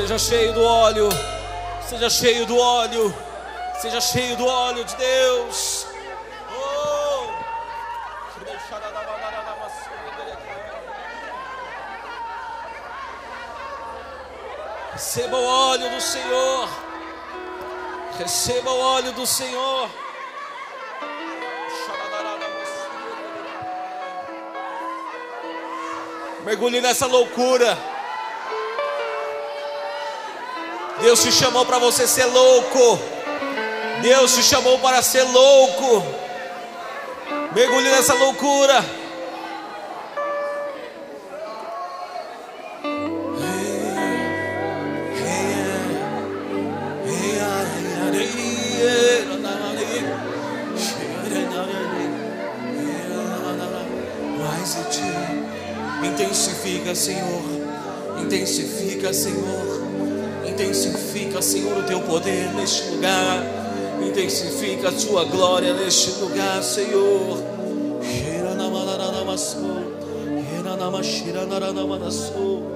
Seja cheio do óleo, seja cheio do óleo, seja cheio do óleo de Deus. Oh! Receba o óleo do Senhor. Receba o óleo do Senhor. Mergulhe nessa loucura. Deus te chamou para você ser louco. Deus te chamou para ser louco. Mergulhe nessa loucura. Senhor, o teu poder neste lugar. Intensifica a tua glória neste lugar, Senhor. Oh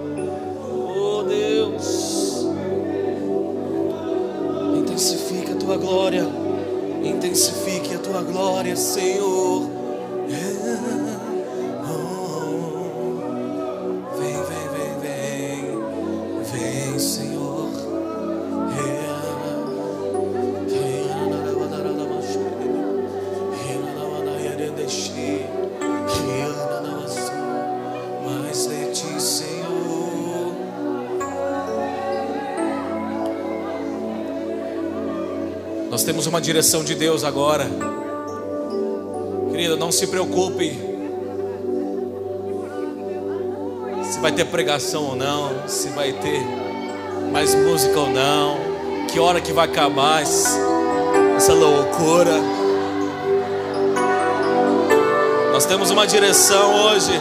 Nós temos uma direção de Deus agora. Querida, não se preocupe se vai ter pregação ou não, se vai ter mais música ou não, que hora que vai acabar essa loucura. Nós temos uma direção hoje.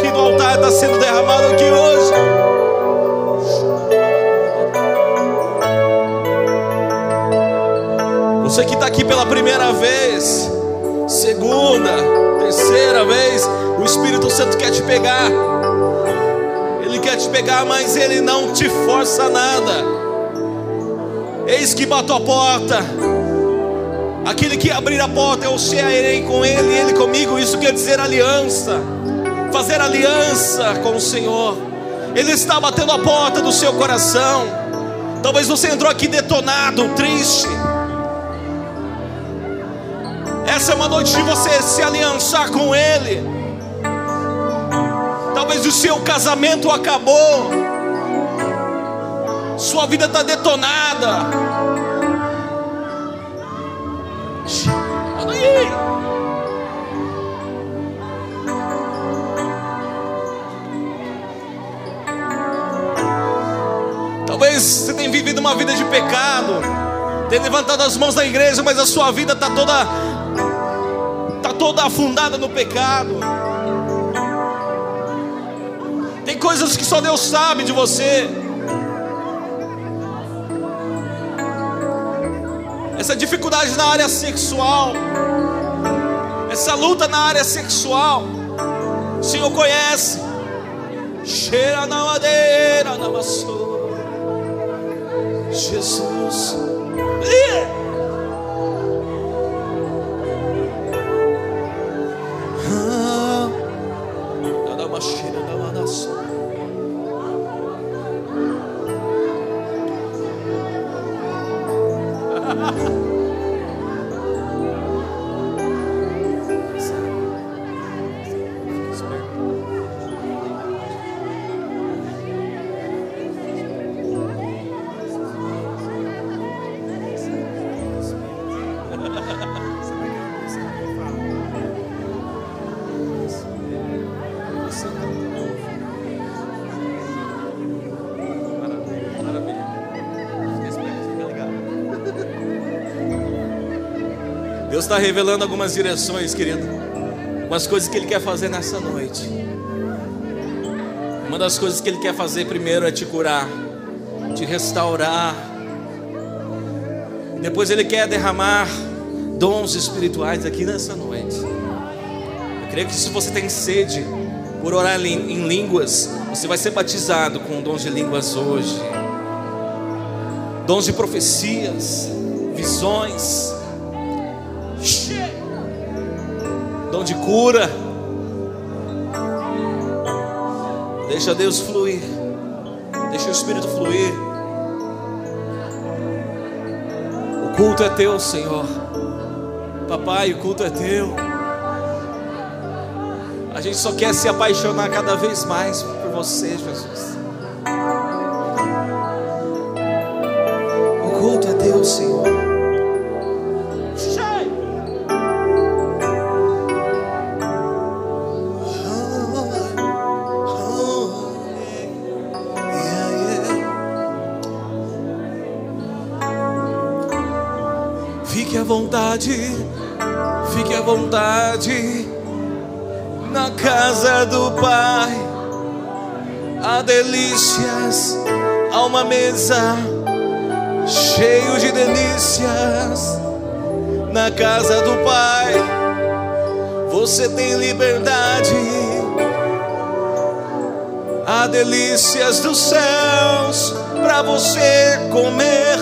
Escorre do altar está sendo derramado aqui hoje. Você que está aqui pela primeira vez, segunda, terceira vez, o Espírito Santo quer te pegar. Ele quer te pegar, mas ele não te força nada. Eis que bato a porta. Aquele que abrir a porta, eu cearei com ele, ele comigo. Isso quer dizer aliança. Fazer aliança com o Senhor. Ele está batendo a porta do seu coração. Talvez você entrou aqui detonado, triste. Essa é uma noite de você se aliançar com Ele. Talvez o seu casamento acabou. Sua vida está detonada. Talvez você tenha vivido uma vida de pecado, tenha levantado as mãos na igreja, mas a sua vida está toda, está toda afundada no pecado. Tem coisas que só Deus sabe de você. essa dificuldade na área sexual, essa luta na área sexual, o Senhor conhece. Cheira na madeira, na vassoura. Jesus. Deus está revelando algumas direções, querido. Umas coisas que Ele quer fazer nessa noite. Uma das coisas que Ele quer fazer primeiro é te curar, te restaurar. Depois Ele quer derramar dons espirituais aqui nessa noite. Eu creio que se você tem sede por orar em línguas, você vai ser batizado com dons de línguas hoje. Dons de profecias, visões de cura. Deixa Deus fluir, deixa o Espírito fluir. O culto é teu, Senhor. Papai, o culto é teu. A gente só quer se apaixonar cada vez mais por você, Jesus. Delícias, há uma mesa cheio de delícias na casa do Pai. Você tem liberdade. Há delícias dos céus para você comer.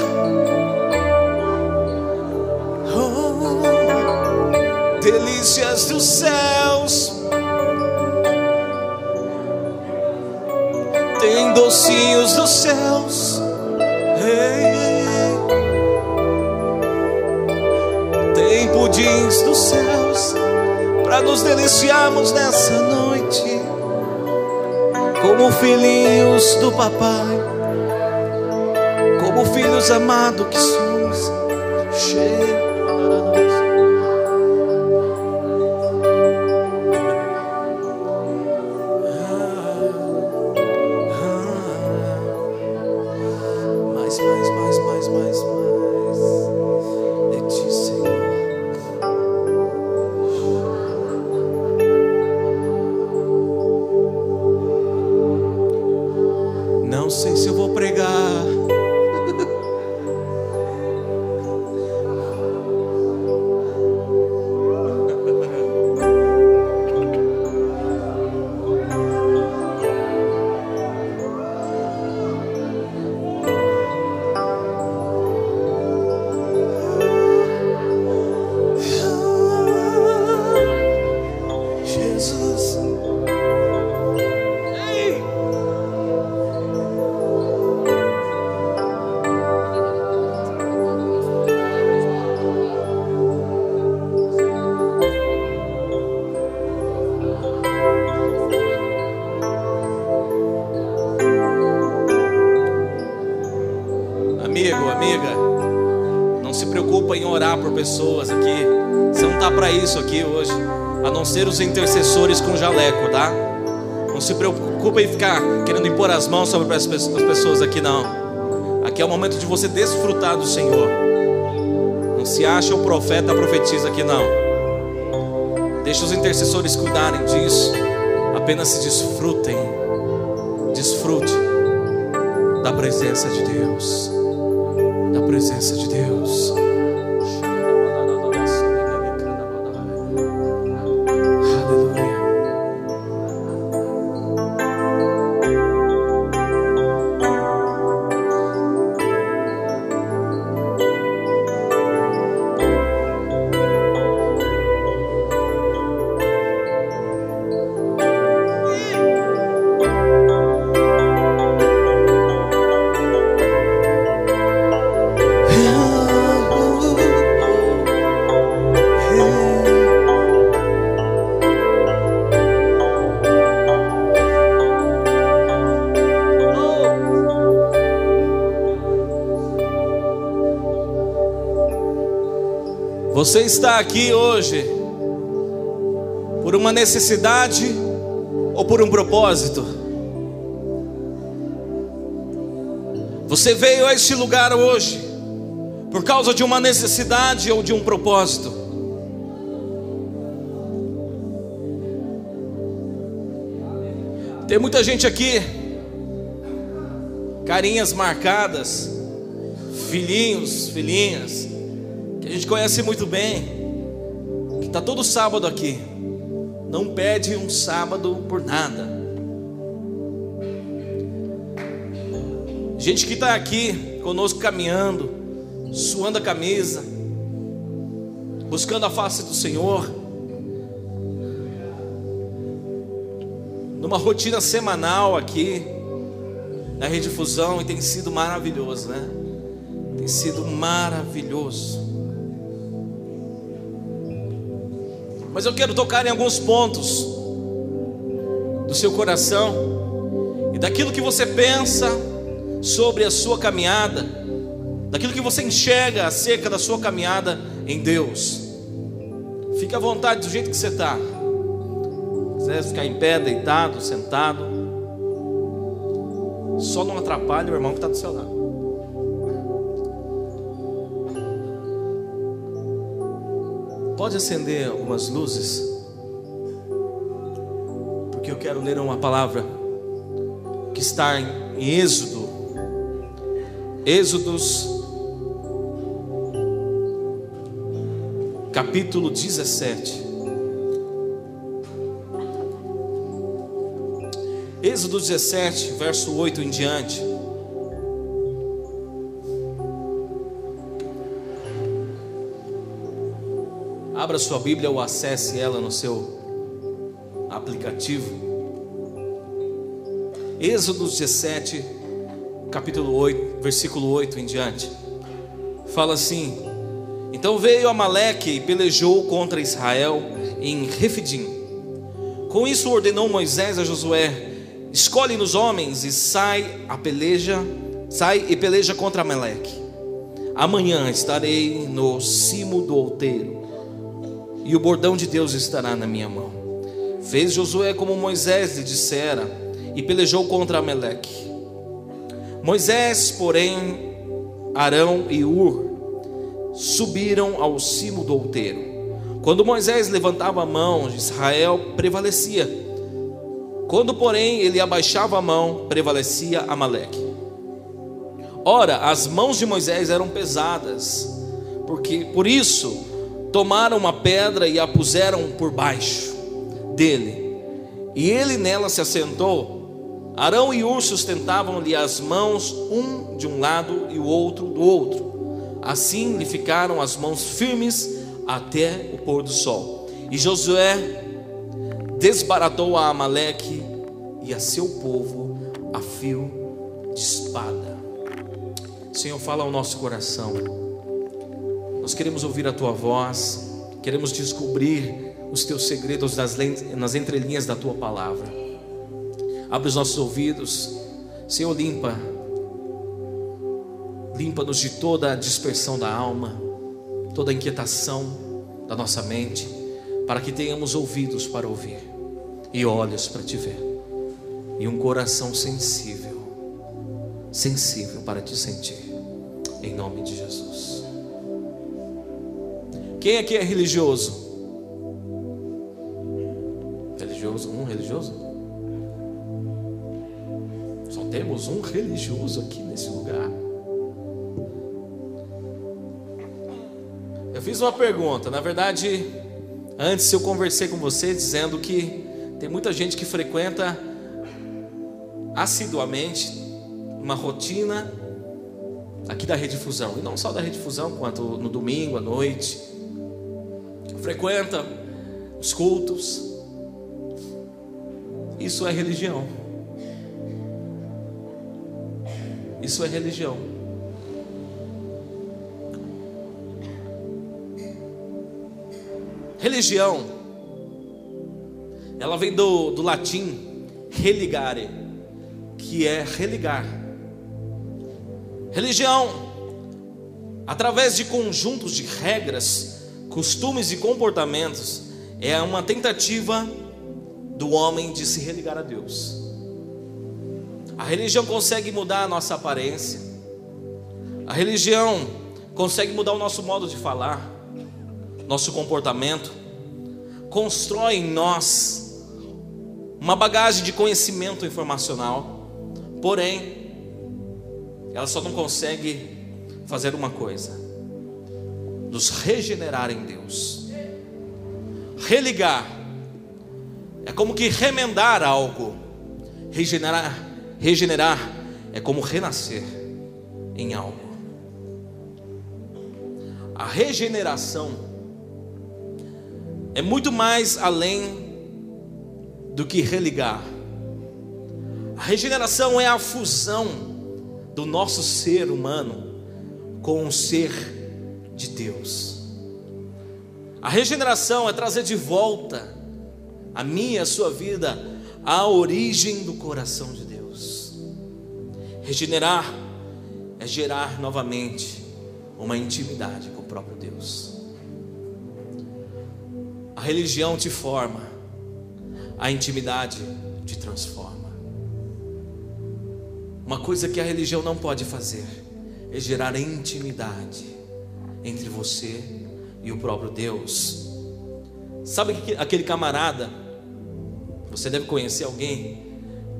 delícias dos céus. Tem docinhos dos céus. Hey. Tem pudins dos céus para nos deliciarmos nessa noite, como filhinhos do papai, como filhos amados que somos. Cheio pessoas aqui. Você não está para isso aqui hoje, a não ser os intercessores com jaleco, tá? Não se preocupe em ficar querendo impor as mãos sobre as pessoas aqui, não. Aqui é o momento de você desfrutar do Senhor. Não se acha o profeta, profetiza aqui, não. Deixa os intercessores cuidarem disso. Apenas se desfrutem. Desfrute da presença de Deus. Presença de Deus. Você está aqui hoje por uma necessidade ou por um propósito? Você veio a este lugar hoje por causa de uma necessidade ou de um propósito? Tem muita gente aqui, carinhas marcadas, filhinhos, filhinhas, gente conhece muito bem, que está todo sábado aqui, não pede um sábado por nada. Gente que está aqui conosco caminhando, suando a camisa, buscando a face do Senhor, numa rotina semanal aqui na Rede Fusão e tem sido maravilhoso, né? Tem sido maravilhoso. Mas eu quero tocar em alguns pontos do seu coração e daquilo que você pensa sobre a sua caminhada, daquilo que você enxerga acerca da sua caminhada em Deus. Fique à vontade do jeito que você está quiser ficar em pé, deitado, sentado, só não atrapalhe o irmão que está do seu lado. Pode acender algumas luzes, porque eu quero ler uma palavra que está em Êxodo, Êxodos, capítulo 17. Êxodo 17, verso 8 em diante. Abra sua Bíblia ou acesse ela no seu aplicativo. Êxodo 17, capítulo 8, versículo 8 em diante. Fala assim: Então veio Amaleque e pelejou contra Israel em Refidim. Com isso ordenou Moisés a Josué: escolhe nos homens e sai a peleja, sai e peleja contra Amaleque. Amanhã estarei no cimo do outeiro, e o bordão de Deus estará na minha mão. Fez Josué como Moisés lhe dissera, e pelejou contra Amaleque. Moisés, porém, Arão e Ur subiram ao cimo do outeiro. Quando Moisés levantava a mão, Israel prevalecia quando, porém, ele abaixava a mão, prevalecia Amaleque. Ora, as mãos de Moisés eram pesadas, porque por isso tomaram uma pedra e a puseram por baixo dele. E ele nela se assentou. Arão e Ur sustentavam-lhe as mãos, um de um lado e o outro do outro. Assim lhe ficaram as mãos firmes até o pôr do sol. E Josué desbaratou a Amaleque e a seu povo a fio de espada. Senhor, fala ao nosso coração. Nós queremos ouvir a tua voz, queremos descobrir os teus segredos nas, nas entrelinhas da tua palavra. Abre os nossos ouvidos, Senhor, limpa, limpa-nos de toda a dispersão da alma, toda a inquietação da nossa mente para que tenhamos ouvidos para ouvir e olhos para te ver e um coração sensível, sensível para te sentir, em nome de Jesus. Quem aqui é religioso? Religioso? Um religioso? Só temos um religioso aqui nesse lugar. Eu fiz uma pergunta, na verdade, Antes eu conversei com você dizendo que tem muita gente que frequenta assiduamente uma rotina aqui da Rede Fusão, e não só da Rede Fusão, quanto no domingo à noite. Frequenta os cultos. Isso é religião. Isso é religião. Religião, ela vem do, do latim religare, que é religar. Religião, através de conjuntos de regras, costumes e comportamentos é uma tentativa do homem de se religar a Deus. A religião consegue mudar a nossa aparência. A religião consegue mudar o nosso modo de falar, nosso comportamento. Constrói em nós uma bagagem de conhecimento informacional. Porém, ela só não consegue fazer uma coisa: nos regenerar em Deus. Religar é como que remendar algo. Regenerar, regenerar é como renascer em algo. A regeneração é muito mais além do que religar. A regeneração é a fusão do nosso ser humano com o ser de Deus. A regeneração é trazer de volta a minha e a sua vida à origem do coração de Deus. Regenerar é gerar novamente uma intimidade com o próprio Deus. A religião te forma, a intimidade te transforma. Uma coisa que a religião não pode fazer é gerar intimidade entre você e o próprio Deus. Sabe aquele camarada, você deve conhecer alguém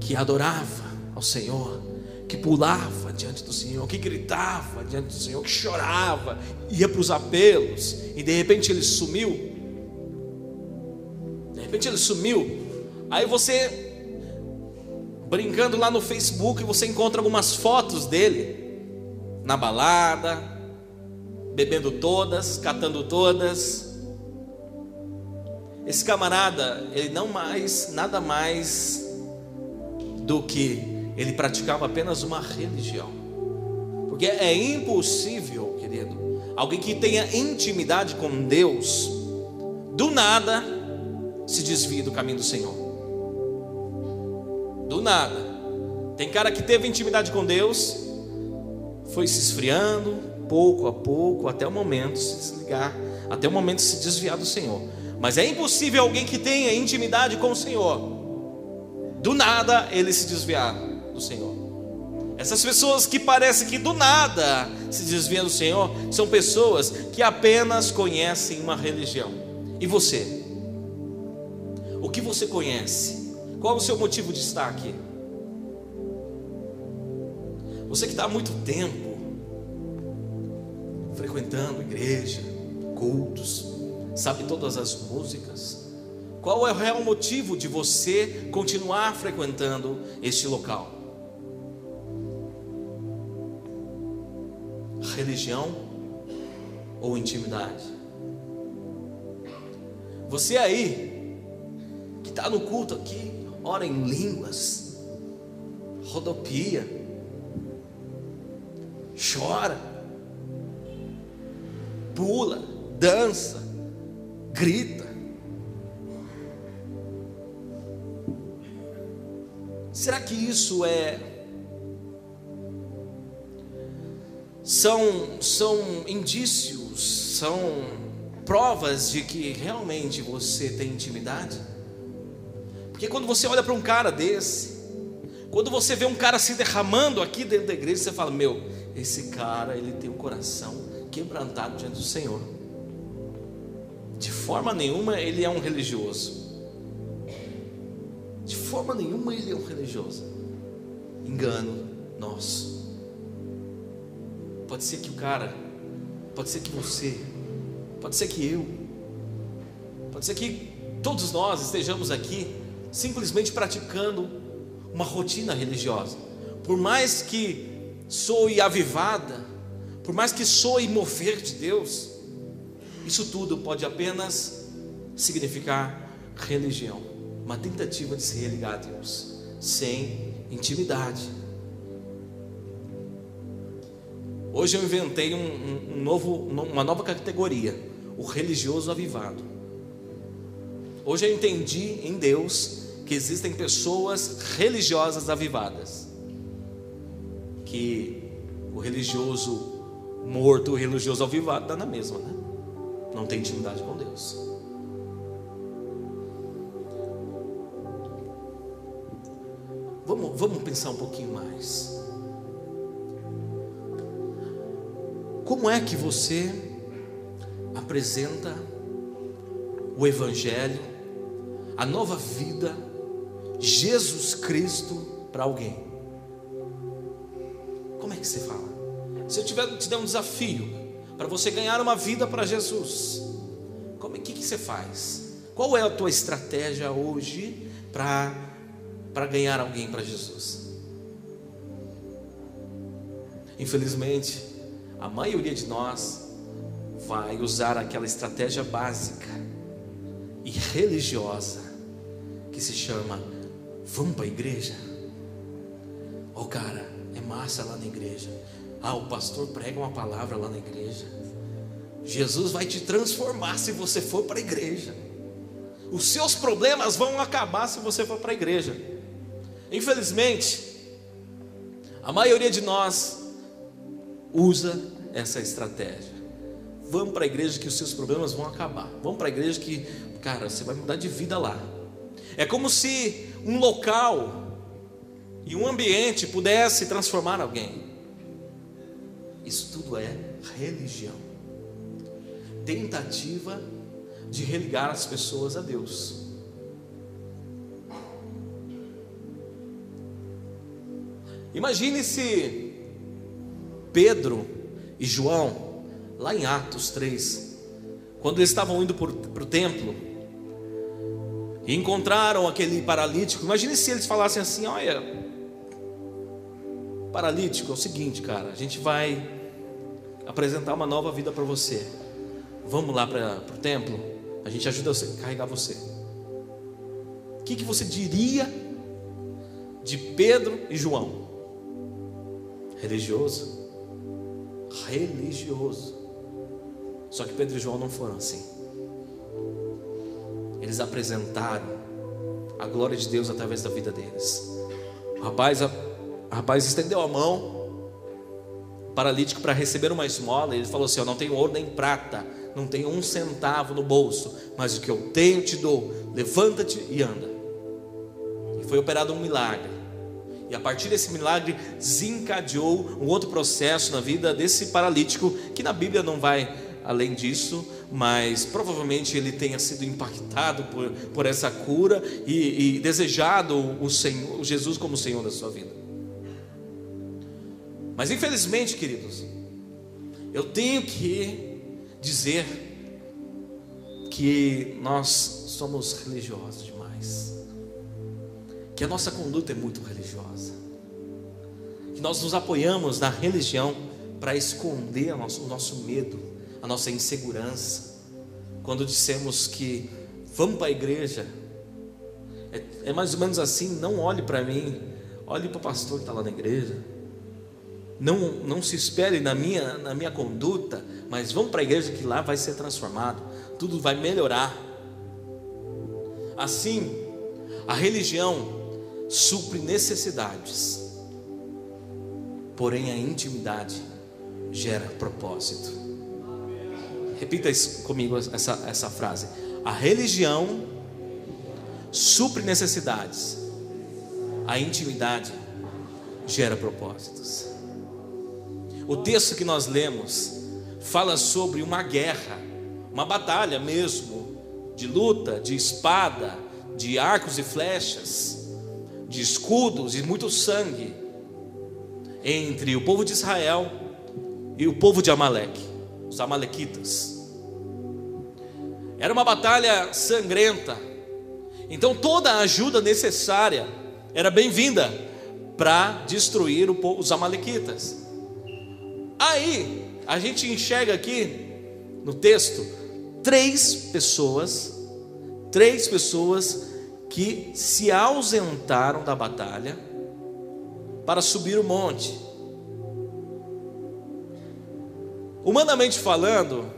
que adorava ao Senhor, que pulava diante do Senhor, que gritava diante do Senhor, que chorava, ia para os apelos, e de repente ele sumiu. De repente ele sumiu. Aí você brincando lá no Facebook, você encontra algumas fotos dele na balada, bebendo todas, catando todas. Esse camarada, ele não mais, nada mais do que ele praticava apenas uma religião. Porque é impossível, querido, alguém que tenha intimidade com Deus, do nada se desvie do caminho do Senhor. Do nada. Tem cara que teve intimidade com Deus, foi se esfriando, pouco a pouco, até o momento se desligar, até o momento se desviar do Senhor. Mas é impossível alguém que tenha intimidade com o Senhor, do nada ele se desviar do Senhor. Essas pessoas que parecem que do nada se desviam do Senhor, são pessoas que apenas conhecem uma religião. E você? O que você conhece? Qual o seu motivo de estar aqui? Você que está há muito tempo frequentando igreja, cultos, sabe todas as músicas. Qual é o real motivo de você continuar frequentando este local? Religião ou intimidade? Você aí, que está no culto aqui, ora em línguas, rodopia, chora, pula, dança, grita. Será que isso é são são indícios, são provas de que realmente você tem intimidade? Porque quando você olha para um cara desse, quando você vê um cara se derramando aqui dentro da igreja, você fala: Meu, esse cara, ele tem o coração quebrantado diante do Senhor. De forma nenhuma ele é um religioso. De forma nenhuma ele é um religioso. Engano nosso. Pode ser que o cara, pode ser que você, pode ser que eu, pode ser que todos nós estejamos aqui simplesmente praticando uma rotina religiosa. Por mais que soe avivada, por mais que soe mover de Deus, isso tudo pode apenas significar religião, uma tentativa de se religar a Deus, sem intimidade. Hoje eu inventei um, um novo, uma nova categoria, o religioso avivado. Hoje eu entendi em Deus que existem pessoas religiosas avivadas que o religioso morto, religioso vivo dá na mesma, né? não tem intimidade com Deus. Vamos, vamos pensar um pouquinho mais. Como é que você apresenta o Evangelho, a nova vida, Jesus Cristo para alguém? Como é que você fala? Se eu tiver, te der um desafio para você ganhar uma vida para Jesus, como é que, que você faz? Qual é a tua estratégia hoje para ganhar alguém para Jesus? Infelizmente, a maioria de nós vai usar aquela estratégia básica e religiosa que se chama vamos para a igreja. Oh, cara, é massa lá na igreja. Ah, o pastor prega uma palavra lá na igreja. Jesus vai te transformar se você for para a igreja. Os seus problemas vão acabar se você for para a igreja. Infelizmente, a maioria de nós usa essa estratégia. Vamos para a igreja que os seus problemas vão acabar. Vamos para a igreja que, cara, você vai mudar de vida lá. É como se um local e um ambiente pudesse transformar alguém. Isso tudo é religião. Tentativa de religar as pessoas a Deus. Imagine se Pedro e João, lá em Atos 3, quando eles estavam indo para o templo, e encontraram aquele paralítico, imagine se eles falassem assim: Olha, paralítico, é o seguinte, cara, a gente vai apresentar uma nova vida para você. Vamos lá para o templo, a gente ajuda você a carregar você. O que, que você diria de Pedro e João? Religioso? Religioso. Só que Pedro e João não foram assim. Eles apresentaram a glória de Deus através da vida deles. O rapaz, o rapaz estendeu a mão paralítico para receber uma esmola, ele falou assim: Eu não tenho ouro nem prata, não tenho um centavo no bolso, mas o que eu tenho te dou, levanta-te e anda. E foi operado um milagre. E a partir desse milagre desencadeou um outro processo na vida desse paralítico, que na Bíblia não vai além disso, mas provavelmente ele tenha sido impactado por, por essa cura e, e desejado o Senhor, Jesus como Senhor da sua vida. Mas infelizmente, queridos, eu tenho que dizer que nós somos religiosos demais, que a nossa conduta é muito religiosa, que nós nos apoiamos na religião para esconder o nosso, medo, a nossa insegurança. Quando dissemos que vamos para a igreja, é, é mais ou menos assim: não olhe para mim, olhe para o pastor que está lá na igreja não, não se espere na minha, na minha conduta, mas vão para a igreja que lá vai ser transformado, tudo vai melhorar. Assim, a religião supre necessidades, porém a intimidade gera propósito. Repita isso comigo essa, essa frase. A religião supre necessidades, a intimidade gera propósitos. O texto que nós lemos fala sobre uma guerra, uma batalha mesmo, de luta, de espada, de arcos e flechas, de escudos e muito sangue entre o povo de Israel e o povo de Amaleque, os amalequitas. Era uma batalha sangrenta. Então toda a ajuda necessária era bem-vinda para destruir os amalequitas. Aí, a gente enxerga aqui no texto três pessoas, três pessoas que se ausentaram da batalha para subir o monte. Humanamente falando,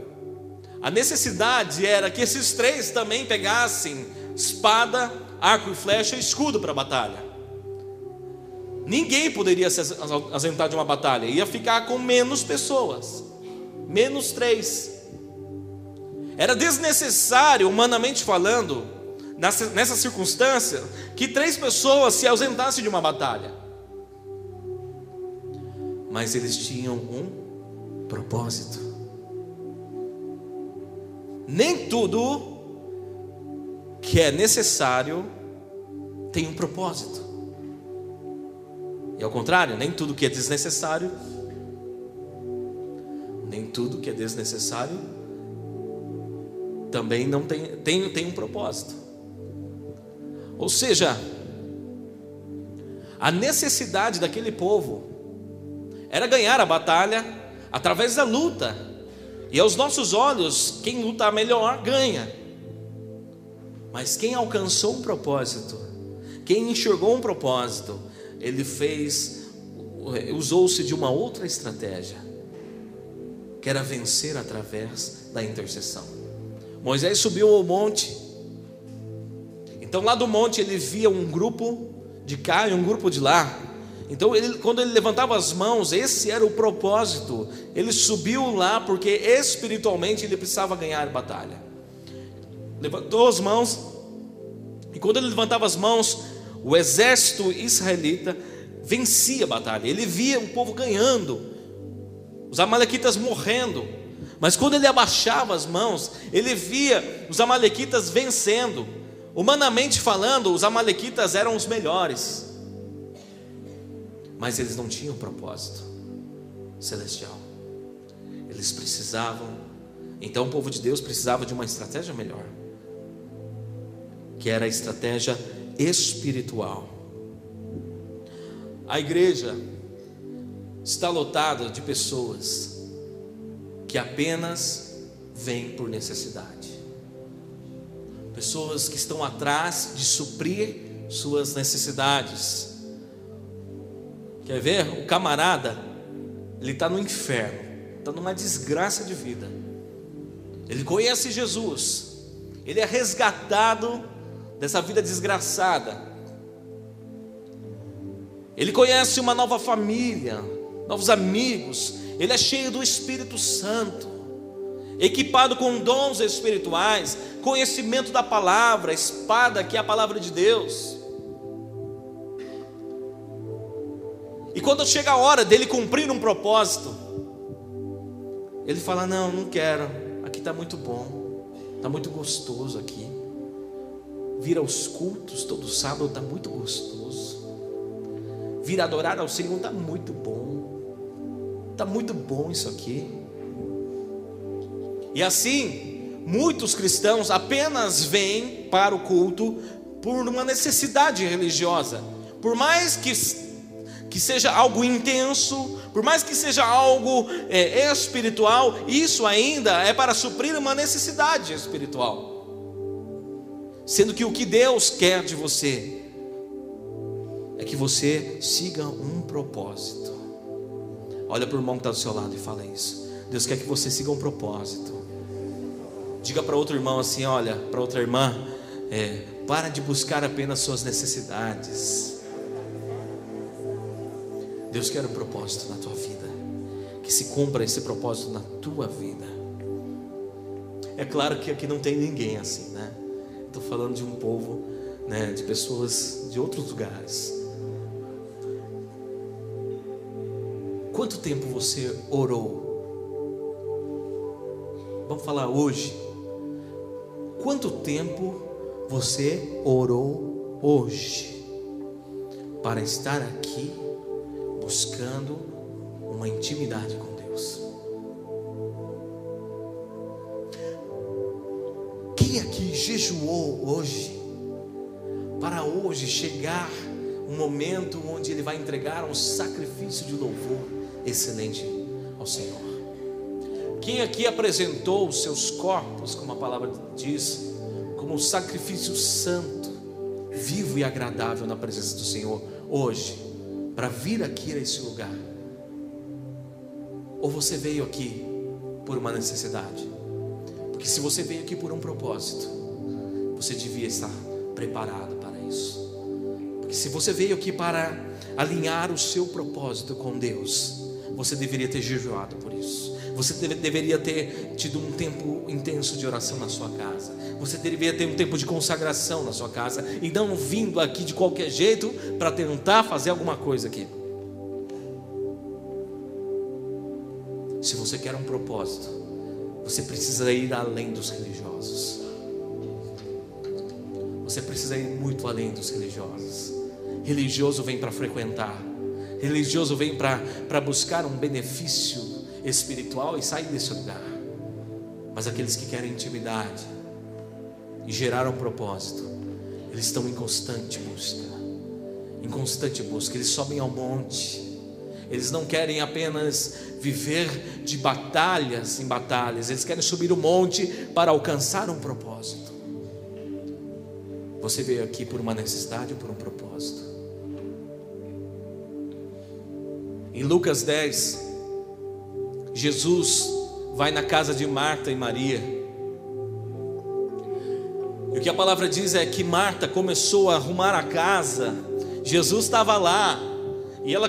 a necessidade era que esses três também pegassem espada, arco e flecha e escudo para a batalha. Ninguém poderia se ausentar de uma batalha, ia ficar com menos pessoas, menos três. Era desnecessário, humanamente falando, nessa, circunstância, que três pessoas se ausentassem de uma batalha. Mas eles tinham um propósito. Nem tudo que é necessário tem um propósito. E ao contrário, nem tudo que é desnecessário, nem tudo que é desnecessário também não tem, tem, tem um propósito. Ou seja, a necessidade daquele povo era ganhar a batalha através da luta. E aos nossos olhos, quem luta melhor ganha. Mas quem alcançou um propósito, quem enxergou um propósito, ele fez, usou-se de uma outra estratégia, que era vencer através da intercessão. Moisés subiu ao monte então lá do monte ele via um grupo de cá e um grupo de lá. Então ele, quando ele levantava as mãos, esse era o propósito. Ele subiu lá porque espiritualmente ele precisava ganhar batalha. Levantou as mãos e quando ele levantava as mãos, o exército israelita vencia a batalha. Ele via o povo ganhando, os amalequitas morrendo. Mas quando ele abaixava as mãos, ele via os amalequitas vencendo. Humanamente falando, os amalequitas eram os melhores, mas eles não tinham propósito celestial. Eles precisavam, então o povo de Deus precisava de uma estratégia melhor, que era a estratégia espiritual. A igreja está lotada de pessoas que apenas vêm por necessidade pessoas que estão atrás de suprir suas necessidades. Quer ver? O camarada, ele está no inferno, está numa desgraça de vida. Ele conhece Jesus, ele é resgatado dessa vida desgraçada. Ele conhece uma nova família, novos amigos, ele é cheio do Espírito Santo equipado com dons espirituais, conhecimento da palavra, espada que é a palavra de Deus. E quando chega a hora dele cumprir um propósito, ele fala: Não, não quero, aqui está muito bom, está muito gostoso aqui. Vir aos cultos todo sábado está muito gostoso. Vir adorar ao Senhor está muito bom. Está muito bom isso aqui. E assim, muitos cristãos apenas vêm para o culto por uma necessidade religiosa. Por mais que, que seja algo intenso, por mais que seja algo é, espiritual, isso ainda é para suprir uma necessidade espiritual. Sendo que o que Deus quer de você é que você siga um propósito. Olha para o irmão que está do seu lado e fala isso. Deus quer que você siga um propósito. Diga para outro irmão assim: olha, para outra irmã, é, para de buscar apenas suas necessidades. Deus quer um propósito na tua vida, que se cumpra esse propósito na tua vida. É claro que aqui não tem ninguém assim, né? Estou falando de um povo, né, de pessoas de outros lugares. Quanto tempo você orou? Vamos falar hoje. Quanto tempo você orou hoje para estar aqui buscando uma intimidade com Aqui jejuou hoje para hoje chegar um momento onde ele vai entregar um sacrifício de louvor excelente ao Senhor? Quem aqui apresentou os seus corpos, como a palavra diz, como um sacrifício santo, vivo e agradável na presença do Senhor, hoje, para vir aqui a esse lugar? Ou você veio aqui por uma necessidade? Porque se você veio aqui por um propósito, você devia estar preparado para isso. Porque se você veio aqui para alinhar o seu propósito com Deus, você deveria ter jejuado por isso Você deve, deveria ter tido um tempo intenso de oração na sua casa. Você deveria ter um tempo de consagração na sua casa. E não vindo aqui de qualquer jeito para tentar fazer alguma coisa aqui. Se você quer um propósito, você precisa ir além dos religiosos. Você precisa ir muito além dos religiosos. Religioso vem para frequentar, religioso vem para buscar um benefício espiritual e sair desse lugar. Mas aqueles que querem intimidade e gerar um propósito, eles estão em constante busca. Em constante busca, eles sobem ao monte. Eles não querem apenas viver de batalhas em batalhas, eles querem subir o monte para alcançar um propósito. Você veio aqui por uma necessidade ou por um propósito? Em Lucas 10, Jesus vai na casa de Marta e Maria. E o que a palavra diz é que Marta começou a arrumar a casa. Jesus estava lá e ela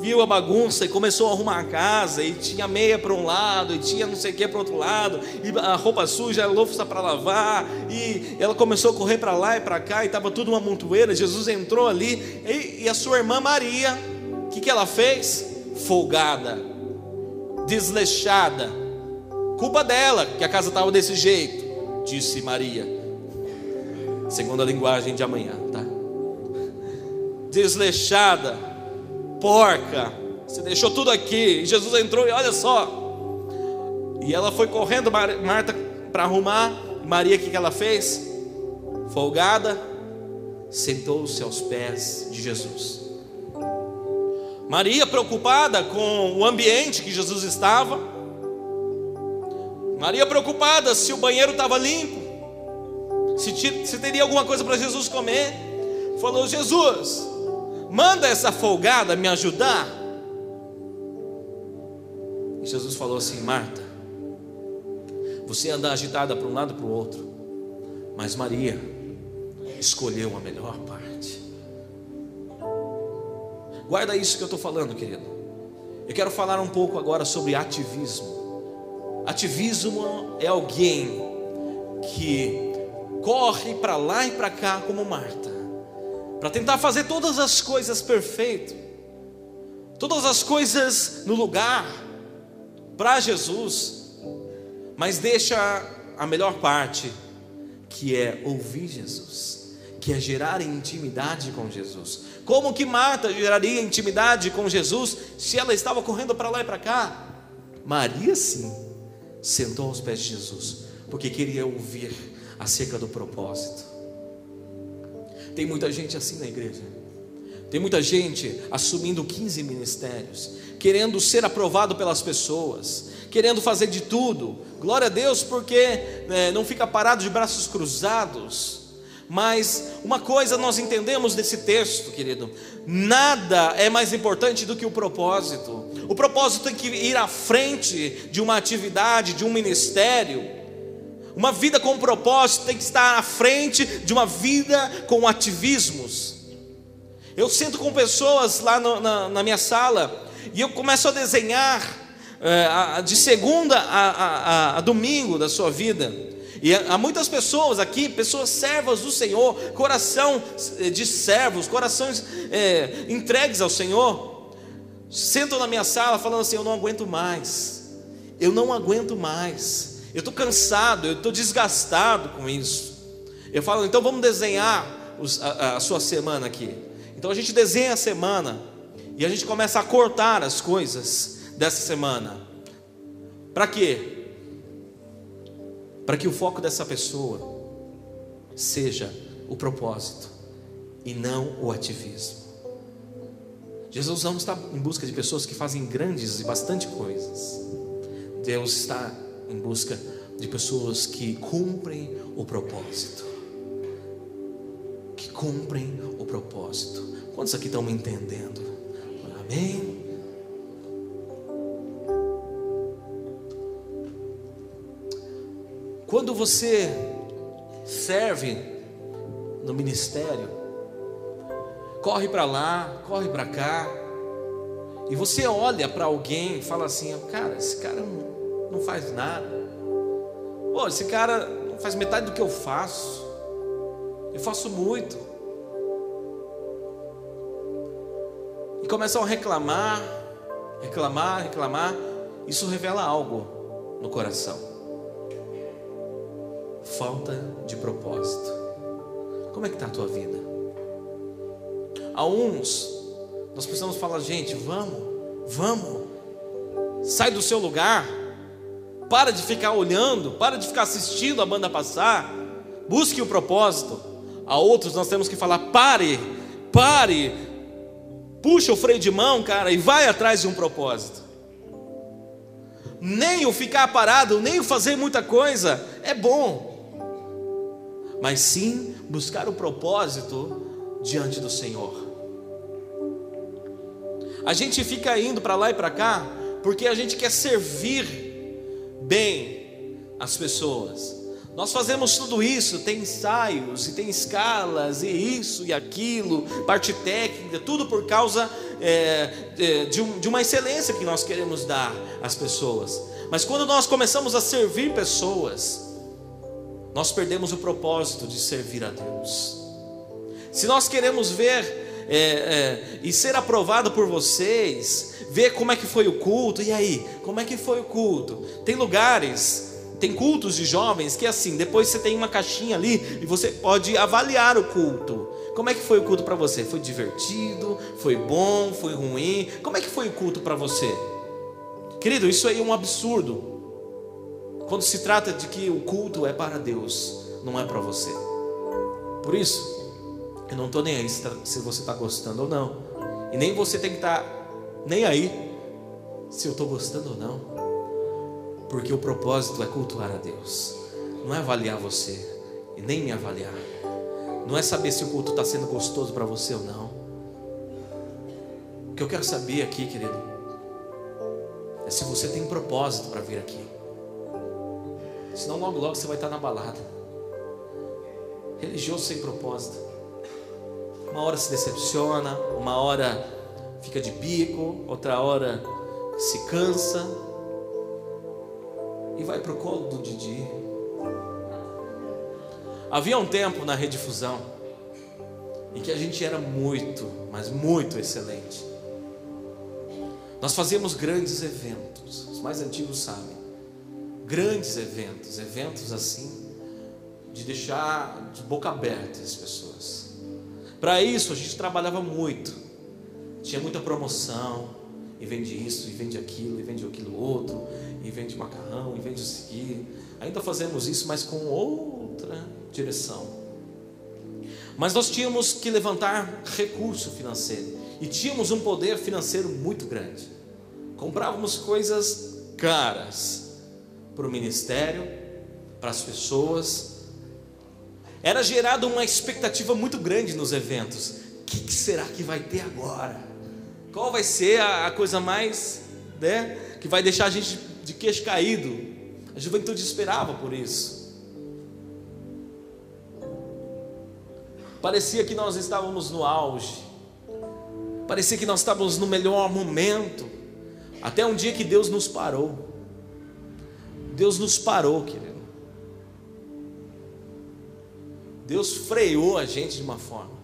viu a bagunça e começou a arrumar a casa e tinha meia para um lado e tinha não sei o que para outro lado e a roupa suja, a louça para lavar e ela começou a correr para lá e para cá e estava tudo uma montoeira. Jesus entrou ali e, e a sua irmã Maria, o que, que ela fez? Folgada, desleixada. Culpa dela que a casa estava desse jeito, disse Maria. Segundo a linguagem de amanhã, tá? Desleixada, porca. Você deixou tudo aqui. E Jesus entrou e olha só. E ela foi correndo, Marta, para arrumar. Maria, o que ela fez? Folgada, sentou-se aos pés de Jesus. Maria preocupada com o ambiente que Jesus estava. Maria preocupada se o banheiro estava limpo, se, se teria alguma coisa para Jesus comer. Falou: Jesus, manda essa folgada me ajudar. E Jesus falou assim: Marta, você anda agitada para um lado e para o outro, mas Maria escolheu a melhor parte. Guarda isso que eu estou falando, querido. Eu quero falar um pouco agora sobre ativismo. Ativismo é alguém que corre para lá e para cá como Marta, para tentar fazer todas as coisas perfeito, todas as coisas no lugar para Jesus, mas deixa a melhor parte, que é ouvir Jesus, que é gerar intimidade com Jesus. Como que Marta geraria intimidade com Jesus se ela estava correndo para lá e para cá? Maria sim sentou aos pés de Jesus, porque queria ouvir acerca do propósito. Tem muita gente assim na igreja. Tem muita gente assumindo 15 ministérios, querendo ser aprovado pelas pessoas, querendo fazer de tudo. Glória a Deus, porque né, não fica parado de braços cruzados mas uma coisa nós entendemos desse texto, querido: nada é mais importante do que o propósito. O propósito tem que ir à frente de uma atividade, de um ministério. Uma vida com propósito tem que estar à frente de uma vida com ativismos. Eu sento com pessoas lá no, na, na, minha sala e eu começo a desenhar é, de segunda a, a, a domingo da sua vida. E há muitas pessoas aqui, pessoas servas do Senhor, coração eh, de servos, corações é, entregues ao Senhor, sentam na minha sala falando assim: Eu não aguento mais, eu não aguento mais, eu estou cansado, eu estou desgastado com isso. Eu falo, então vamos desenhar os, a, a sua semana aqui. Então a gente desenha a semana e a gente começa a cortar as coisas dessa semana. Para quê? para que o foco dessa pessoa seja o propósito e não o ativismo. Jesus não está em busca de pessoas que fazem grandes e bastante coisas. Deus está em busca de pessoas que cumprem o propósito. Que cumprem o propósito. Quantos aqui estão me entendendo? Amém? Quando você serve no ministério, corre para lá, corre para cá, e você olha para alguém e fala assim: cara, esse cara não faz nada. Pô, esse cara não faz metade do que eu faço. Eu faço muito. E começam a reclamar, reclamar, reclamar. Isso revela algo no coração. Falta de propósito. Como é que está a tua vida? A uns, nós precisamos falar, gente, vamos, vamos, sai do seu lugar, para de ficar olhando, para de ficar assistindo a banda passar, busque o propósito. A outros nós temos que falar: pare, pare, puxa o freio de mão, cara, e vai atrás de um propósito. Nem o ficar parado, nem o fazer muita coisa é bom, mas sim buscar o propósito diante do Senhor. A gente fica indo para lá e para cá porque a gente quer servir bem as pessoas. Nós fazemos tudo isso, tem ensaios e tem escalas e isso e aquilo, parte técnica, tudo por causa é, é, de, um, de uma excelência que nós queremos dar às pessoas. Mas quando nós começamos a servir pessoas, nós perdemos o propósito de servir a Deus. Se nós queremos ver é, é, e ser aprovado por vocês, ver como é que foi o culto, e aí, como é que foi o culto? Tem lugares tem cultos de jovens que assim, depois você tem uma caixinha ali e você pode avaliar o culto. Como é que foi o culto para você? Foi divertido? Foi bom? Foi ruim? Como é que foi o culto para você? Querido, isso aí é um absurdo. Quando se trata de que o culto é para Deus, não é para você. Por isso, eu não estou nem aí se, tá, você está gostando ou não. E nem você tem que estar tá nem aí se eu estou gostando ou não. Porque o propósito é cultuar a Deus, não é avaliar você e nem me avaliar, não é saber se o culto está sendo gostoso para você ou não. O que eu quero saber aqui, querido, é se você tem propósito para vir aqui. Senão logo logo você vai estar na balada. Religioso sem propósito. Uma hora se decepciona, uma hora fica de bico, outra hora se cansa, e vai para o colo do Didi. Havia um tempo na Rede Fusão em que a gente era muito, mas muito excelente. Nós fazíamos grandes eventos, os mais antigos sabem. Grandes eventos, eventos assim, de deixar de boca aberta as pessoas. Para isso a gente trabalhava muito, tinha muita promoção, e vende isso, e vende aquilo, e vende aquilo outro, e vende macarrão, e vende seguir. Ainda fazemos isso, mas com outra direção. Mas nós tínhamos que levantar recurso financeiro e tínhamos um poder financeiro muito grande. Comprávamos coisas caras para o ministério, para as pessoas. Era gerada uma expectativa muito grande nos eventos. O que, que será que vai ter agora? Qual vai ser a, a coisa mais, né, que vai deixar a gente de queixo caído? A juventude esperava por isso. Parecia que nós estávamos no auge. Parecia que nós estávamos no melhor momento. Até um dia que Deus nos parou. Deus nos parou, querido. Deus freou a gente de uma forma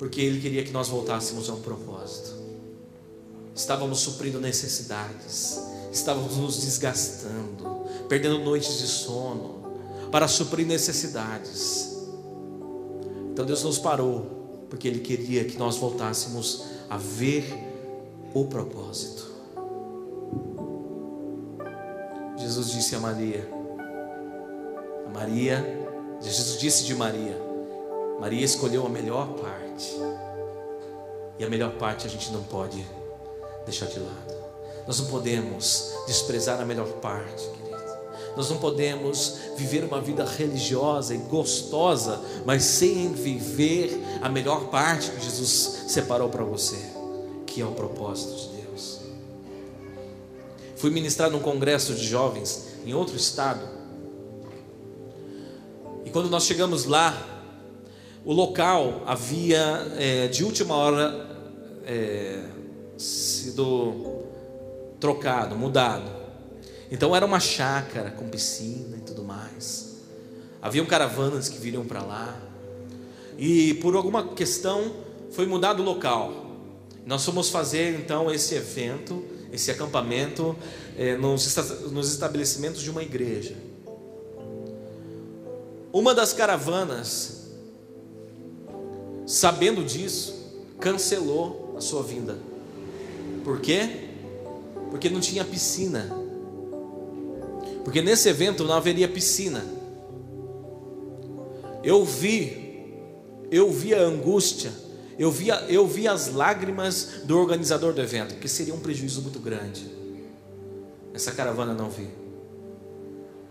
porque Ele queria que nós voltássemos a um propósito. Estávamos suprindo necessidades, estávamos nos desgastando, perdendo noites de sono para suprir necessidades. Então Deus nos parou, porque Ele queria que nós voltássemos a ver o propósito. Jesus disse a Maria, a Maria, Jesus disse de Maria, Maria escolheu a melhor parte. E a melhor parte a gente não pode deixar de lado. Nós não podemos desprezar a melhor parte, querido. Nós não podemos viver uma vida religiosa e gostosa, mas sem viver a melhor parte que Jesus separou para você, que é o propósito de Deus. Fui ministrar num congresso de jovens em outro estado. E quando nós chegamos lá, o local havia é, de última hora é, sido trocado, mudado. Então era uma chácara com piscina e tudo mais. Haviam caravanas que viriam para lá. E por alguma questão foi mudado o local. Nós fomos fazer então esse evento, esse acampamento eh, nos, nos estabelecimentos de uma igreja. Uma das caravanas, sabendo disso, cancelou a sua vinda. Por quê? Porque não tinha piscina. Porque nesse evento não haveria piscina. Eu vi, eu vi a angústia, eu vi, eu vi as lágrimas do organizador do evento, que seria um prejuízo muito grande. Essa caravana não vi.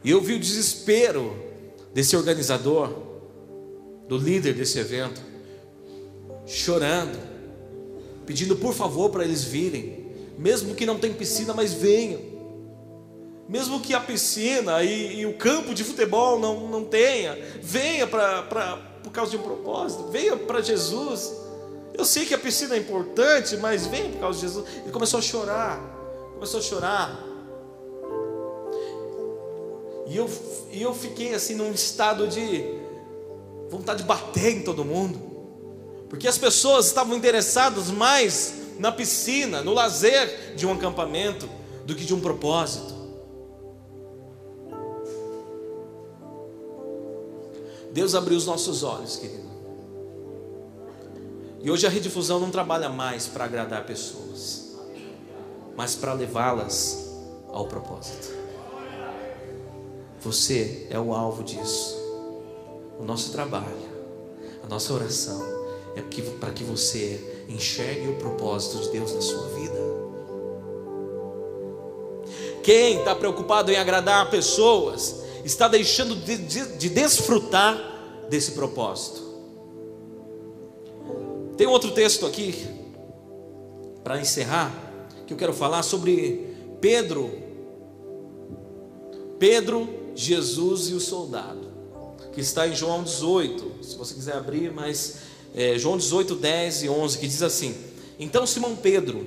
E eu vi o desespero desse organizador, do líder desse evento, chorando, pedindo por favor para eles virem, mesmo que não tem piscina, mas venham. Mesmo que a piscina e, e o campo de futebol não, não tenha, venha pra, pra, por causa de um propósito, venha para Jesus. Eu sei que a piscina é importante, mas venha por causa de Jesus. Ele começou a chorar, começou a chorar. E eu, e eu fiquei assim num estado de vontade de bater em todo mundo. Porque as pessoas estavam interessadas mais na piscina, no lazer de um acampamento, do que de um propósito. Deus abriu os nossos olhos, querido. E hoje a redifusão não trabalha mais para agradar pessoas, mas para levá-las ao propósito. Você é o alvo disso. O nosso trabalho, a nossa oração é para que você enxergue o propósito de Deus na sua vida. Quem está preocupado em agradar pessoas está deixando de, de, de desfrutar desse propósito. Tem outro texto aqui para encerrar que eu quero falar sobre Pedro. Pedro Jesus e o soldado, que está em João 18, se você quiser abrir, mas é, João 18, 10 e 11, que diz assim: Então Simão Pedro,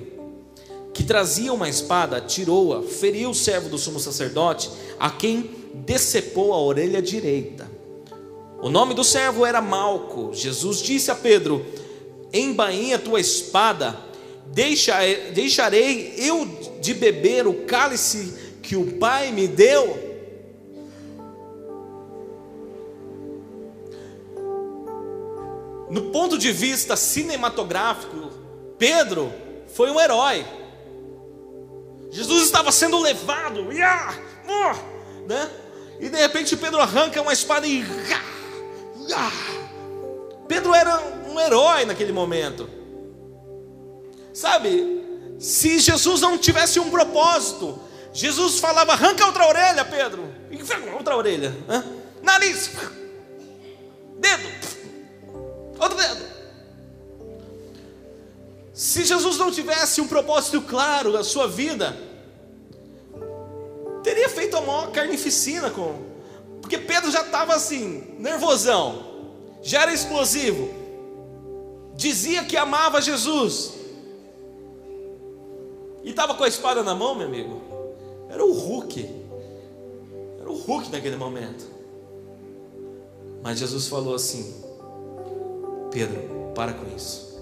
que trazia uma espada, tirou-a, feriu o servo do sumo sacerdote, a quem decepou a orelha direita. O nome do servo era Malco. Jesus disse a Pedro: Embainha tua espada, deixa, deixarei eu de beber o cálice que o Pai me deu? No ponto de vista cinematográfico, Pedro foi um herói. Jesus estava sendo levado, né? e de repente Pedro arranca uma espada e. Pedro era um herói naquele momento. Sabe, se Jesus não tivesse um propósito, Jesus falava: arranca outra orelha, Pedro. Outra orelha, nariz, dedo, Outro dedo. Se Jesus não tivesse um propósito claro na sua vida, teria feito a maior carnificina com. Porque Pedro já estava assim, nervosão, já era explosivo, dizia que amava Jesus, e estava com a espada na mão, meu amigo. Era o Hulk, era o Hulk naquele momento. Mas Jesus falou assim: Pedro, para com isso.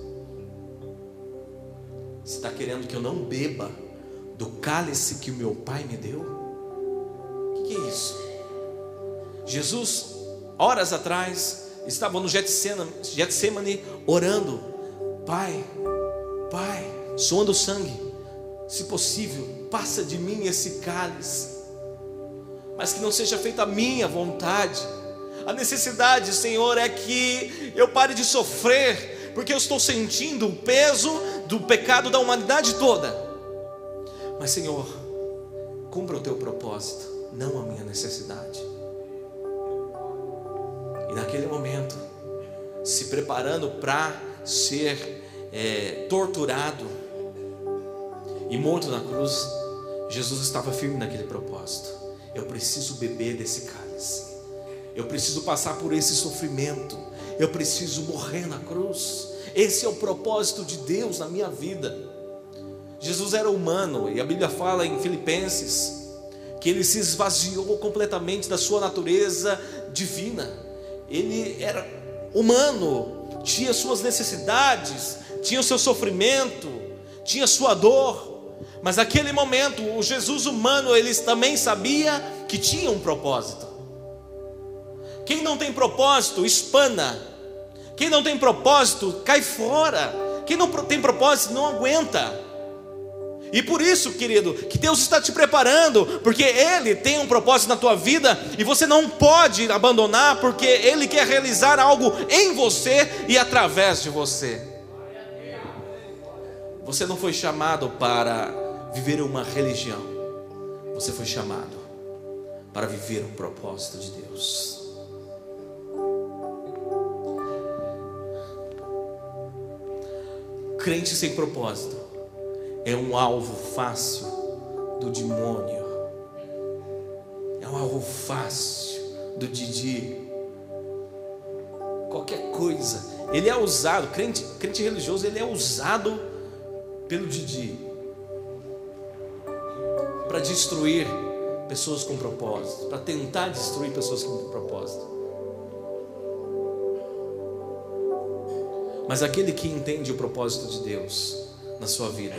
Você está querendo que eu não beba do cálice que o meu pai me deu? O que, é isso? Jesus, horas atrás, estava no Getsemane orando: Pai, Pai, suando sangue, se possível, passa de mim esse cálice, mas que não seja feita a minha vontade a necessidade, Senhor, é que eu pare de sofrer, porque eu estou sentindo o peso do pecado da humanidade toda. Mas, Senhor, cumpra o teu propósito, não a minha necessidade. E naquele momento, se preparando para ser é, torturado e morto na cruz, Jesus estava firme naquele propósito. Eu preciso beber desse cálice. Eu preciso passar por esse sofrimento. Eu preciso morrer na cruz. Esse é o propósito de Deus na minha vida. Jesus era humano e a Bíblia fala em Filipenses que ele se esvaziou completamente da sua natureza divina. Ele era humano, tinha suas necessidades, tinha o seu sofrimento, tinha sua dor. Mas naquele momento, o Jesus humano, ele também sabia que tinha um propósito. Quem não tem propósito, espana. Quem não tem propósito, cai fora. Quem não tem propósito, não aguenta. E por isso, querido, que Deus está te preparando, porque Ele tem um propósito na tua vida e você não pode abandonar, porque Ele quer realizar algo em você e através de você. Você não foi chamado para viver uma religião, você foi chamado para viver um propósito de Deus. Crente sem propósito é um alvo fácil do demônio, é um alvo fácil do Didi. Qualquer coisa, ele é usado, crente, crente religioso, ele é usado pelo Didi para destruir pessoas com propósito, para tentar destruir pessoas com propósito. Mas aquele que entende o propósito de Deus na sua vida,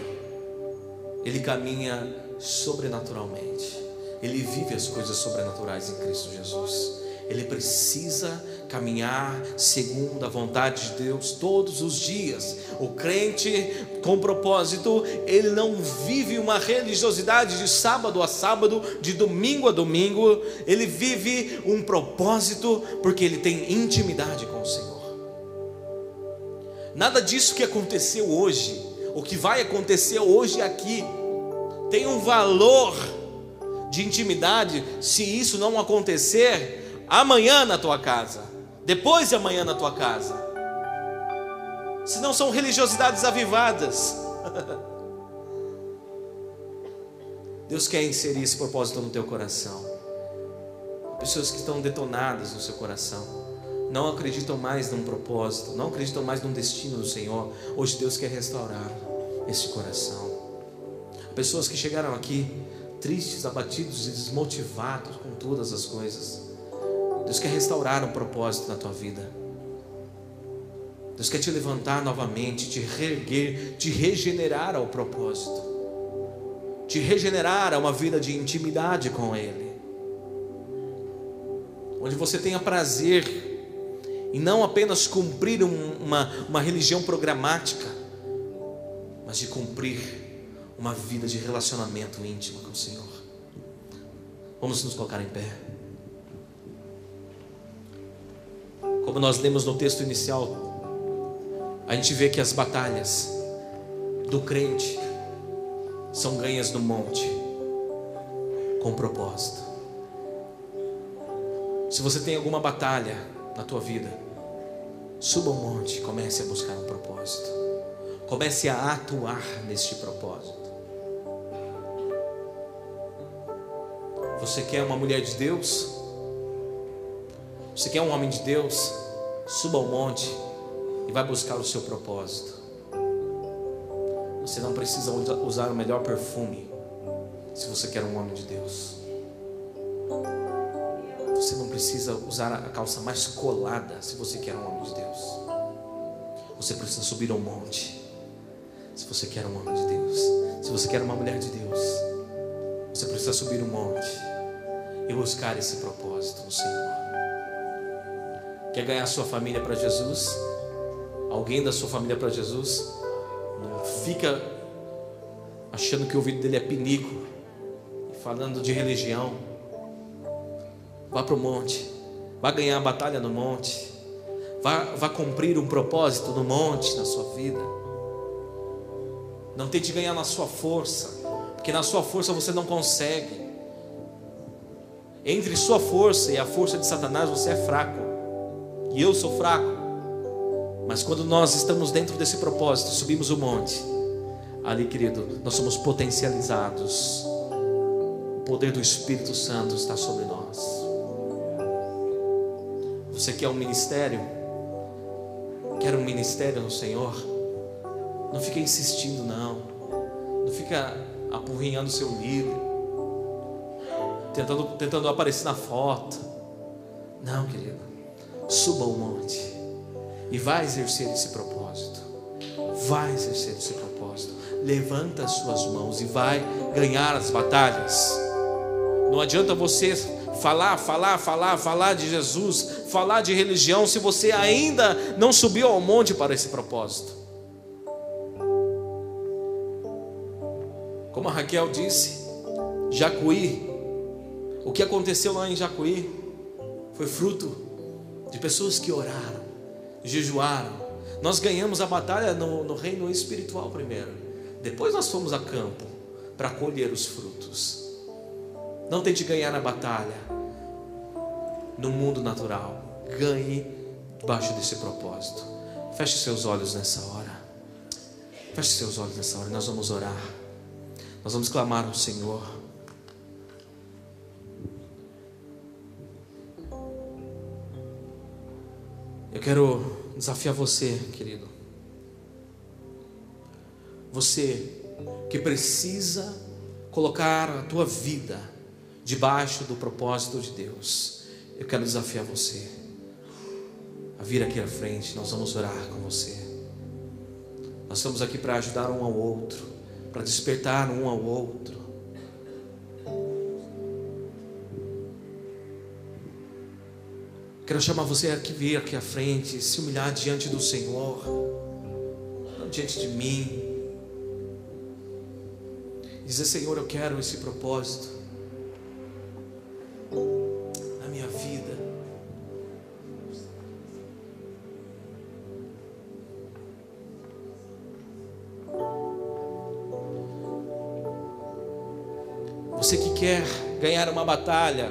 ele caminha sobrenaturalmente. Ele vive as coisas sobrenaturais em Cristo Jesus. Ele precisa caminhar segundo a vontade de Deus todos os dias. O crente com propósito, ele não vive uma religiosidade de sábado a sábado, de domingo a domingo. Ele vive um propósito porque ele tem intimidade com o Senhor. Nada disso que aconteceu hoje, o que vai acontecer hoje aqui, tem um valor de intimidade se isso não acontecer amanhã na tua casa, depois de amanhã na tua casa. Se não são religiosidades avivadas. Deus quer inserir esse propósito no teu coração. Pessoas que estão detonadas no seu coração, não acreditam mais num propósito, não acreditam mais num destino do Senhor. Hoje Deus quer restaurar esse coração. Pessoas que chegaram aqui tristes, abatidos e desmotivados com todas as coisas. Deus quer restaurar um propósito na tua vida. Deus quer te levantar novamente, te reerguer, te regenerar ao propósito, te regenerar a uma vida de intimidade com Ele, onde você tenha prazer em não apenas cumprir um, uma, uma religião programática, mas de cumprir uma vida de relacionamento íntimo com o Senhor. Vamos nos colocar em pé. Como nós lemos no texto inicial, a gente vê que as batalhas do crente são ganhas no monte, com propósito. Se você tem alguma batalha na tua vida, suba o monte, comece a buscar um propósito. Comece a atuar neste propósito. Você quer uma mulher de Deus? Você quer um homem de Deus? Suba ao monte e vai buscar o seu propósito. Você não precisa usar o melhor perfume se você quer um homem de Deus. Você não precisa usar a calça mais colada se você quer um homem de Deus. Você precisa subir ao monte se você quer um homem de Deus. Se você quer uma mulher de Deus, você precisa subir um monte e buscar esse propósito no Senhor. Quer ganhar sua família para Jesus? Alguém da sua família para Jesus? Não fica achando que o ouvido dele é pinico falando de religião. Vá para o monte, vá ganhar a batalha no monte, vá, vá cumprir um propósito no monte na sua vida. Não tente ganhar na sua força, porque na sua força você não consegue. Entre sua força e a força de Satanás, você é fraco. E eu sou fraco. Mas quando nós estamos dentro desse propósito, subimos o monte, ali, querido, nós somos potencializados. O poder do Espírito Santo está sobre nós. Você quer um ministério? Quer um ministério no Senhor? Não fica insistindo, não. Não fica apurrinhando seu livro tentando, tentando aparecer na foto. Não, querido. Suba o monte e vai exercer esse propósito. Vai exercer esse propósito. Levanta as suas mãos e vai ganhar as batalhas. Não adianta você falar, falar, falar, falar de Jesus, falar de religião, se você ainda não subiu ao monte para esse propósito. Como a Raquel disse, Jacuí, o que aconteceu lá em Jacuí foi fruto de pessoas que oraram, jejuaram. Nós ganhamos a batalha no, no reino espiritual primeiro, depois nós fomos a campo para colher os frutos. Não tente ganhar a batalha no mundo natural. Ganhe debaixo desse propósito. Feche seus olhos nessa hora. Feche seus olhos nessa hora. Nós vamos orar. Nós vamos clamar ao Senhor. Eu quero desafiar você, querido. Você que precisa colocar a tua vida debaixo do propósito de Deus. Eu quero desafiar você a vir aqui à frente, nós vamos orar com você. Nós estamos aqui para ajudar um ao outro, para despertar um ao outro. Quero chamar você a vir aqui à frente, se humilhar diante do Senhor, não diante de mim. Dizer, Senhor, eu quero esse propósito. Você que quer ganhar uma batalha,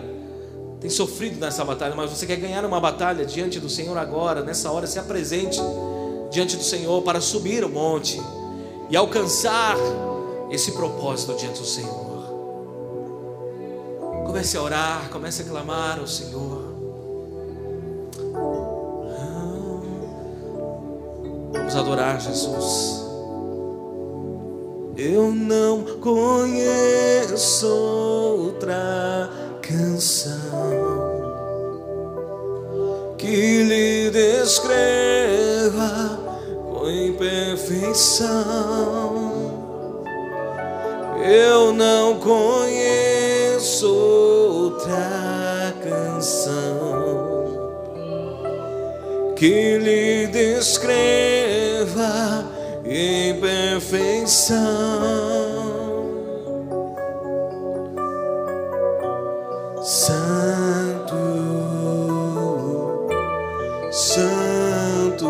tem sofrido nessa batalha, mas você quer ganhar uma batalha diante do Senhor agora, nessa hora, se apresente diante do Senhor para subir o monte e alcançar esse propósito diante do Senhor. Comece a orar, comece a clamar ao Senhor. Vamos adorar Jesus. Eu não conheço outra canção que lhe descreva com imperfeição. Eu não conheço outra canção que lhe descreva em perfeição. Santo, Santo,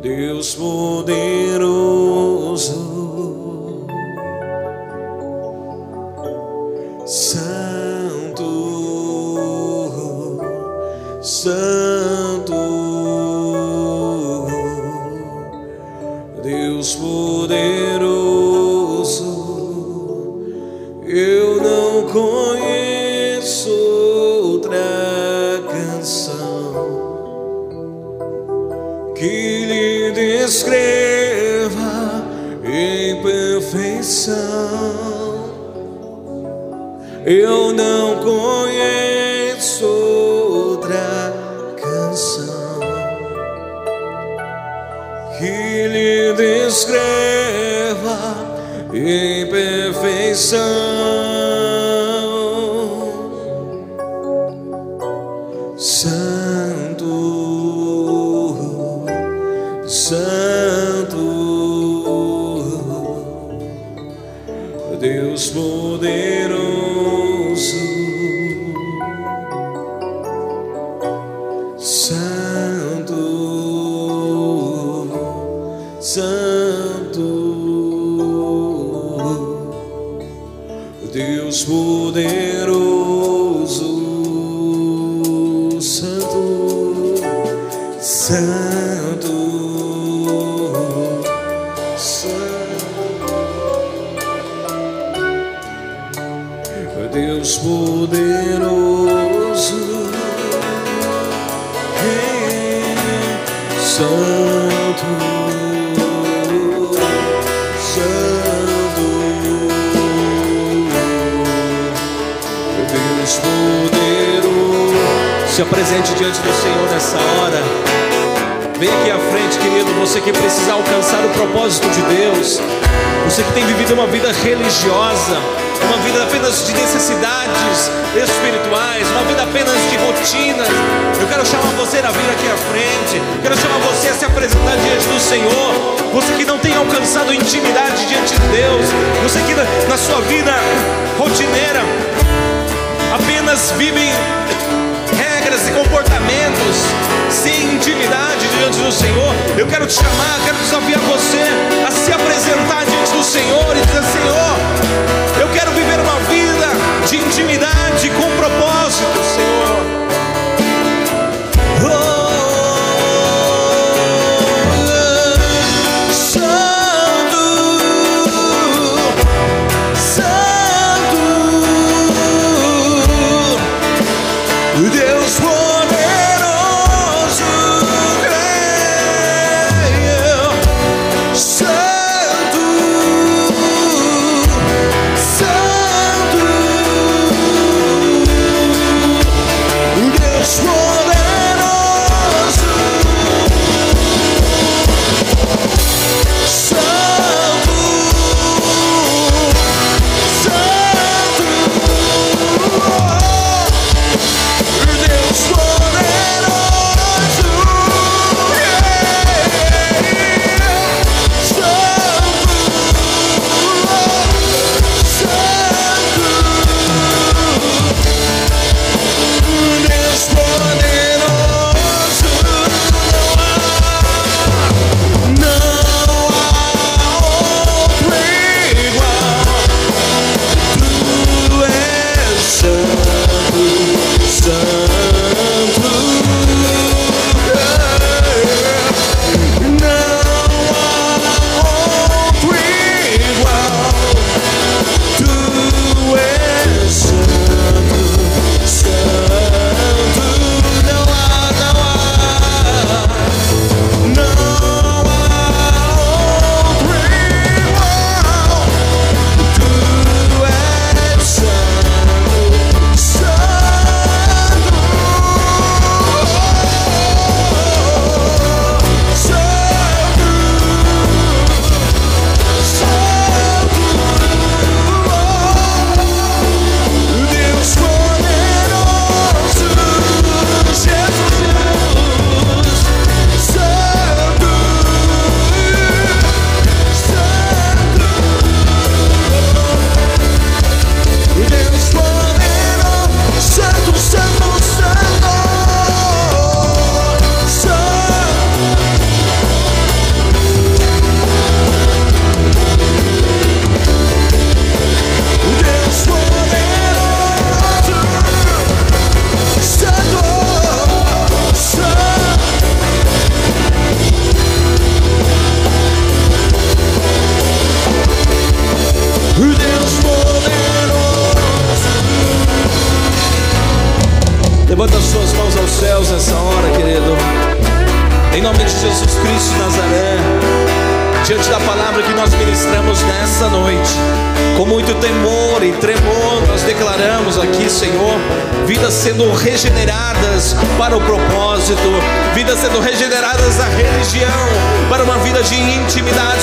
Deus poderoso. Se apresente diante do Senhor nessa hora. Vem aqui à frente, querido, você que precisa alcançar o propósito de Deus. Você que tem vivido uma vida religiosa, uma vida apenas de necessidades espirituais, uma vida apenas de rotinas. Eu quero chamar você a vir aqui à frente. Quero chamar você a se apresentar diante do Senhor. Você que não tem alcançado intimidade diante de Deus. Você que na sua vida rotineira apenas vive regras e comportamentos, sem intimidade diante do Senhor. Eu quero te chamar, quero desafiar você a se apresentar diante do Senhor e dizer: Senhor, eu quero viver uma vida de intimidade com propósito, Senhor.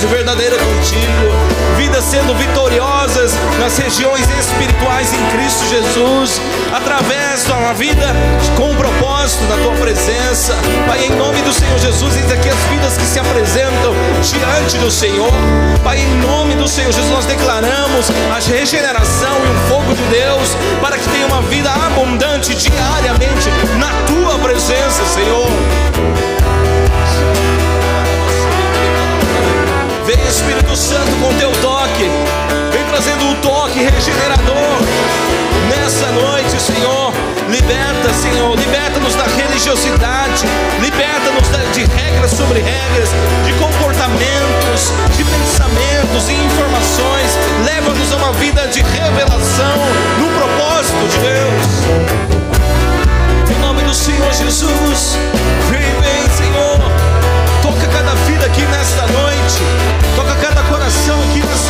amizade verdadeira contigo, vidas sendo vitoriosas nas regiões espirituais em Cristo Jesus, através de uma vida com um propósito na tua presença. Pai, em nome do Senhor Jesus, eis aqui as vidas que se apresentam diante do Senhor. Pai, em nome do Senhor Jesus, nós declaramos a regeneração e o fogo de Deus para que tenha uma vida abundante diariamente na tua presença, Senhor. Espírito Santo, com teu toque. Vem trazendo um toque regenerador. Nessa noite, Senhor, liberta, Senhor, liberta-nos da religiosidade, liberta-nos de regras sobre regras, de comportamentos, de pensamentos e informações. Leva-nos a uma vida de revelação no propósito de Deus. Em nome do Senhor Jesus, vem, vem, Senhor toca cada vida aqui nesta noite. Toca cada coração aqui nessa